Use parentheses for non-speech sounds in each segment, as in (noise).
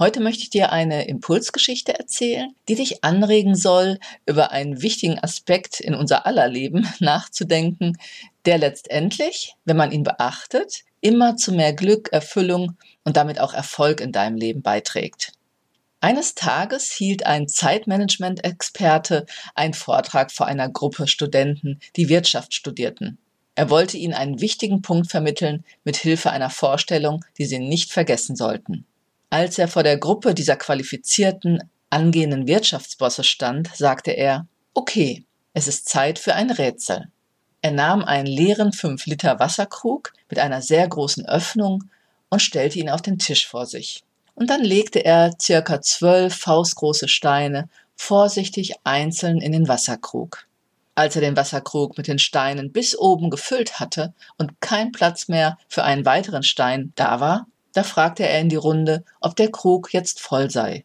Heute möchte ich dir eine Impulsgeschichte erzählen, die dich anregen soll, über einen wichtigen Aspekt in unser aller Leben (laughs) nachzudenken, der letztendlich, wenn man ihn beachtet, immer zu mehr Glück, Erfüllung und damit auch Erfolg in deinem Leben beiträgt. Eines Tages hielt ein Zeitmanagement-Experte einen Vortrag vor einer Gruppe Studenten, die Wirtschaft studierten. Er wollte ihnen einen wichtigen Punkt vermitteln mit Hilfe einer Vorstellung, die sie nicht vergessen sollten. Als er vor der Gruppe dieser qualifizierten, angehenden Wirtschaftsbosse stand, sagte er, okay, es ist Zeit für ein Rätsel. Er nahm einen leeren 5 Liter Wasserkrug mit einer sehr großen Öffnung und stellte ihn auf den Tisch vor sich. Und dann legte er circa zwölf faustgroße Steine vorsichtig einzeln in den Wasserkrug. Als er den Wasserkrug mit den Steinen bis oben gefüllt hatte und kein Platz mehr für einen weiteren Stein da war, da fragte er in die Runde, ob der Krug jetzt voll sei.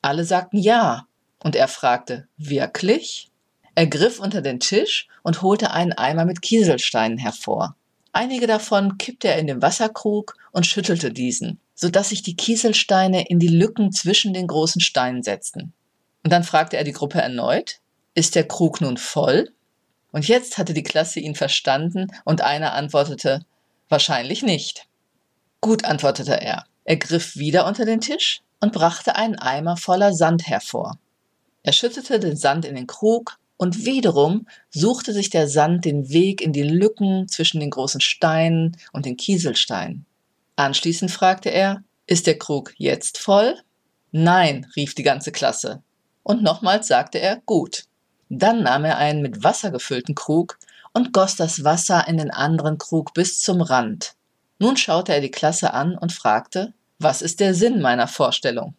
Alle sagten ja, und er fragte, wirklich? Er griff unter den Tisch und holte einen Eimer mit Kieselsteinen hervor. Einige davon kippte er in den Wasserkrug und schüttelte diesen, so dass sich die Kieselsteine in die Lücken zwischen den großen Steinen setzten. Und dann fragte er die Gruppe erneut, ist der Krug nun voll? Und jetzt hatte die Klasse ihn verstanden und einer antwortete, wahrscheinlich nicht. Gut, antwortete er. Er griff wieder unter den Tisch und brachte einen Eimer voller Sand hervor. Er schüttete den Sand in den Krug und wiederum suchte sich der Sand den Weg in die Lücken zwischen den großen Steinen und den Kieselsteinen. Anschließend fragte er, ist der Krug jetzt voll? Nein, rief die ganze Klasse. Und nochmals sagte er, gut. Dann nahm er einen mit Wasser gefüllten Krug und goss das Wasser in den anderen Krug bis zum Rand. Nun schaute er die Klasse an und fragte, was ist der Sinn meiner Vorstellung?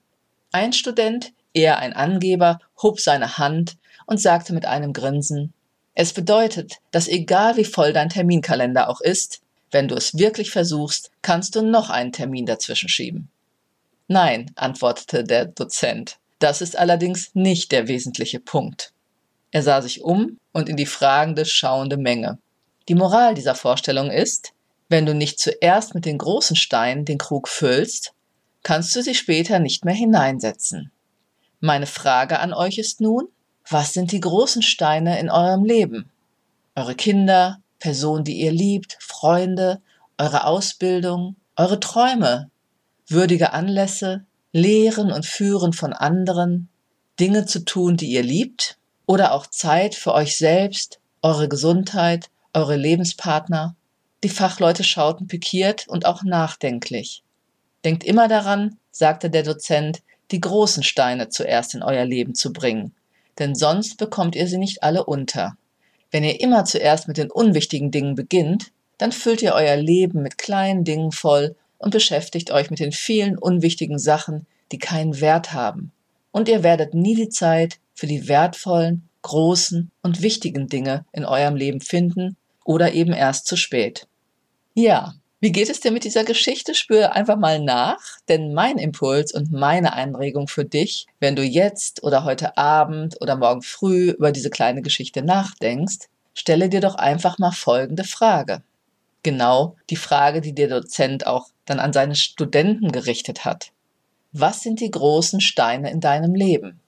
Ein Student, eher ein Angeber, hob seine Hand und sagte mit einem Grinsen, es bedeutet, dass egal wie voll dein Terminkalender auch ist, wenn du es wirklich versuchst, kannst du noch einen Termin dazwischen schieben. Nein, antwortete der Dozent, das ist allerdings nicht der wesentliche Punkt. Er sah sich um und in die fragende, schauende Menge. Die Moral dieser Vorstellung ist, wenn du nicht zuerst mit den großen Steinen den Krug füllst, kannst du sie später nicht mehr hineinsetzen. Meine Frage an euch ist nun, was sind die großen Steine in eurem Leben? Eure Kinder, Personen, die ihr liebt, Freunde, eure Ausbildung, eure Träume, würdige Anlässe, Lehren und Führen von anderen, Dinge zu tun, die ihr liebt, oder auch Zeit für euch selbst, eure Gesundheit, eure Lebenspartner, die Fachleute schauten pikiert und auch nachdenklich. Denkt immer daran, sagte der Dozent, die großen Steine zuerst in euer Leben zu bringen, denn sonst bekommt ihr sie nicht alle unter. Wenn ihr immer zuerst mit den unwichtigen Dingen beginnt, dann füllt ihr euer Leben mit kleinen Dingen voll und beschäftigt euch mit den vielen unwichtigen Sachen, die keinen Wert haben. Und ihr werdet nie die Zeit für die wertvollen, großen und wichtigen Dinge in eurem Leben finden oder eben erst zu spät. Ja, wie geht es dir mit dieser Geschichte? Spür einfach mal nach, denn mein Impuls und meine Einregung für dich, wenn du jetzt oder heute Abend oder morgen früh über diese kleine Geschichte nachdenkst, stelle dir doch einfach mal folgende Frage. Genau die Frage, die der Dozent auch dann an seine Studenten gerichtet hat. Was sind die großen Steine in deinem Leben?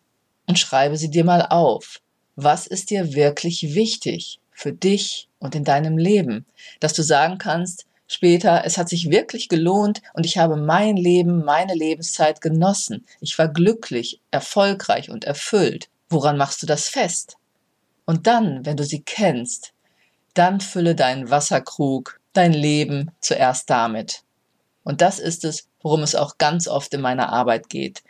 Und schreibe sie dir mal auf. Was ist dir wirklich wichtig? für dich und in deinem Leben, dass du sagen kannst, später, es hat sich wirklich gelohnt und ich habe mein Leben, meine Lebenszeit genossen. Ich war glücklich, erfolgreich und erfüllt. Woran machst du das fest? Und dann, wenn du sie kennst, dann fülle deinen Wasserkrug, dein Leben zuerst damit. Und das ist es, worum es auch ganz oft in meiner Arbeit geht.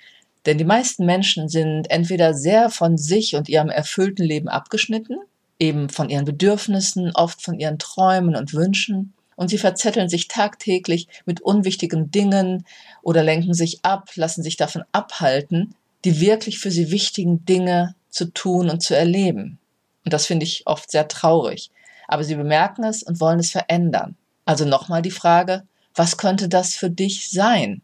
Denn die meisten Menschen sind entweder sehr von sich und ihrem erfüllten Leben abgeschnitten eben von ihren Bedürfnissen, oft von ihren Träumen und Wünschen. Und sie verzetteln sich tagtäglich mit unwichtigen Dingen oder lenken sich ab, lassen sich davon abhalten, die wirklich für sie wichtigen Dinge zu tun und zu erleben. Und das finde ich oft sehr traurig. Aber sie bemerken es und wollen es verändern. Also nochmal die Frage, was könnte das für dich sein?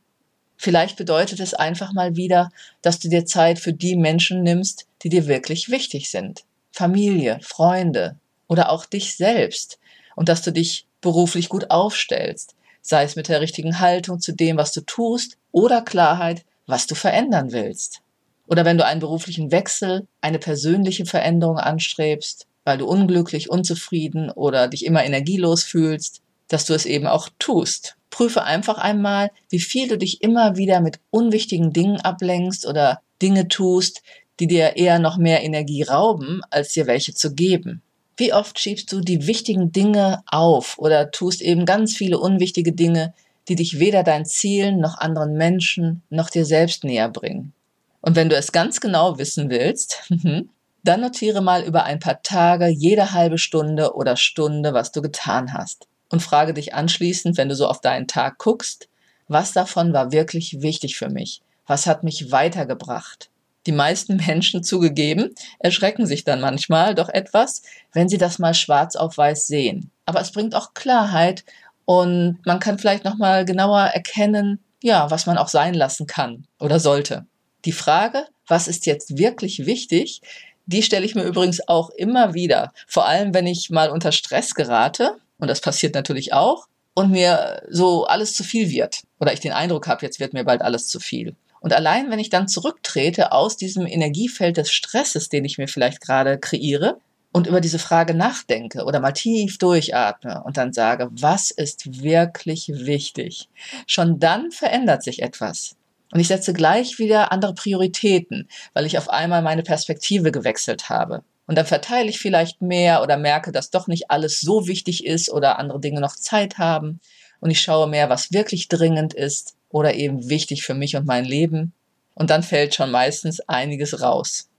Vielleicht bedeutet es einfach mal wieder, dass du dir Zeit für die Menschen nimmst, die dir wirklich wichtig sind. Familie, Freunde oder auch dich selbst. Und dass du dich beruflich gut aufstellst, sei es mit der richtigen Haltung zu dem, was du tust oder Klarheit, was du verändern willst. Oder wenn du einen beruflichen Wechsel, eine persönliche Veränderung anstrebst, weil du unglücklich, unzufrieden oder dich immer energielos fühlst, dass du es eben auch tust. Prüfe einfach einmal, wie viel du dich immer wieder mit unwichtigen Dingen ablenkst oder Dinge tust, die dir eher noch mehr Energie rauben, als dir welche zu geben. Wie oft schiebst du die wichtigen Dinge auf oder tust eben ganz viele unwichtige Dinge, die dich weder deinen Zielen noch anderen Menschen noch dir selbst näher bringen. Und wenn du es ganz genau wissen willst, (laughs) dann notiere mal über ein paar Tage jede halbe Stunde oder Stunde, was du getan hast. Und frage dich anschließend, wenn du so auf deinen Tag guckst, was davon war wirklich wichtig für mich? Was hat mich weitergebracht? Die meisten Menschen zugegeben erschrecken sich dann manchmal doch etwas, wenn sie das mal schwarz auf weiß sehen. Aber es bringt auch Klarheit und man kann vielleicht noch mal genauer erkennen, ja, was man auch sein lassen kann oder sollte. Die Frage, was ist jetzt wirklich wichtig, die stelle ich mir übrigens auch immer wieder. Vor allem, wenn ich mal unter Stress gerate, und das passiert natürlich auch, und mir so alles zu viel wird. Oder ich den Eindruck habe, jetzt wird mir bald alles zu viel. Und allein, wenn ich dann zurücktrete aus diesem Energiefeld des Stresses, den ich mir vielleicht gerade kreiere, und über diese Frage nachdenke oder mal tief durchatme und dann sage, was ist wirklich wichtig? Schon dann verändert sich etwas. Und ich setze gleich wieder andere Prioritäten, weil ich auf einmal meine Perspektive gewechselt habe. Und dann verteile ich vielleicht mehr oder merke, dass doch nicht alles so wichtig ist oder andere Dinge noch Zeit haben. Und ich schaue mehr, was wirklich dringend ist oder eben wichtig für mich und mein Leben. Und dann fällt schon meistens einiges raus.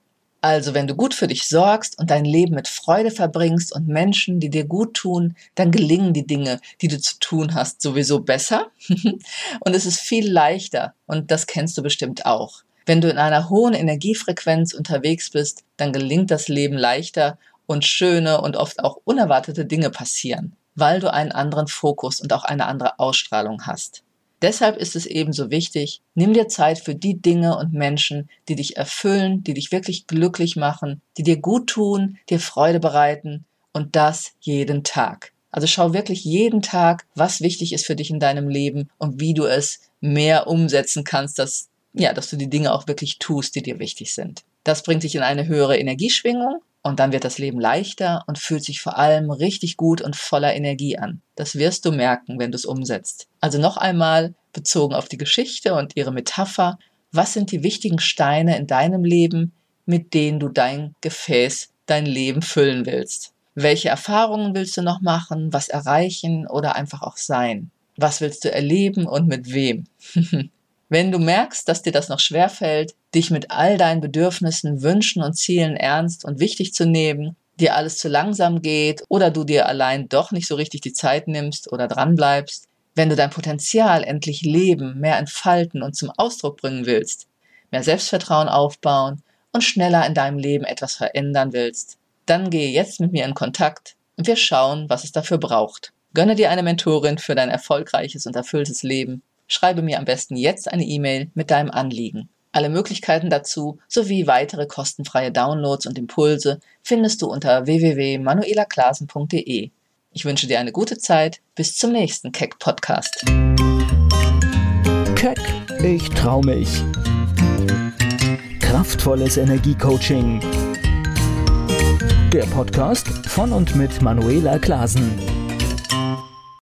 Also wenn du gut für dich sorgst und dein Leben mit Freude verbringst und Menschen, die dir gut tun, dann gelingen die Dinge, die du zu tun hast, sowieso besser. (laughs) und es ist viel leichter und das kennst du bestimmt auch. Wenn du in einer hohen Energiefrequenz unterwegs bist, dann gelingt das Leben leichter und schöne und oft auch unerwartete Dinge passieren, weil du einen anderen Fokus und auch eine andere Ausstrahlung hast. Deshalb ist es ebenso wichtig, nimm dir Zeit für die Dinge und Menschen, die dich erfüllen, die dich wirklich glücklich machen, die dir gut tun, dir Freude bereiten und das jeden Tag. Also schau wirklich jeden Tag, was wichtig ist für dich in deinem Leben und wie du es mehr umsetzen kannst, dass, ja, dass du die Dinge auch wirklich tust, die dir wichtig sind. Das bringt dich in eine höhere Energieschwingung und dann wird das Leben leichter und fühlt sich vor allem richtig gut und voller Energie an. Das wirst du merken, wenn du es umsetzt. Also noch einmal bezogen auf die Geschichte und ihre Metapher. Was sind die wichtigen Steine in deinem Leben, mit denen du dein Gefäß, dein Leben füllen willst? Welche Erfahrungen willst du noch machen, was erreichen oder einfach auch sein? Was willst du erleben und mit wem? (laughs) Wenn du merkst, dass dir das noch schwerfällt, dich mit all deinen Bedürfnissen, Wünschen und Zielen ernst und wichtig zu nehmen, dir alles zu langsam geht oder du dir allein doch nicht so richtig die Zeit nimmst oder dranbleibst, wenn du dein Potenzial endlich leben, mehr entfalten und zum Ausdruck bringen willst, mehr Selbstvertrauen aufbauen und schneller in deinem Leben etwas verändern willst, dann gehe jetzt mit mir in Kontakt und wir schauen, was es dafür braucht. Gönne dir eine Mentorin für dein erfolgreiches und erfülltes Leben schreibe mir am besten jetzt eine E-Mail mit deinem Anliegen. Alle Möglichkeiten dazu sowie weitere kostenfreie Downloads und Impulse findest du unter www.manuelaklasen.de. Ich wünsche dir eine gute Zeit. Bis zum nächsten Keck Podcast. Keck, ich trau mich. Kraftvolles Energiecoaching. Der Podcast von und mit Manuela Klasen.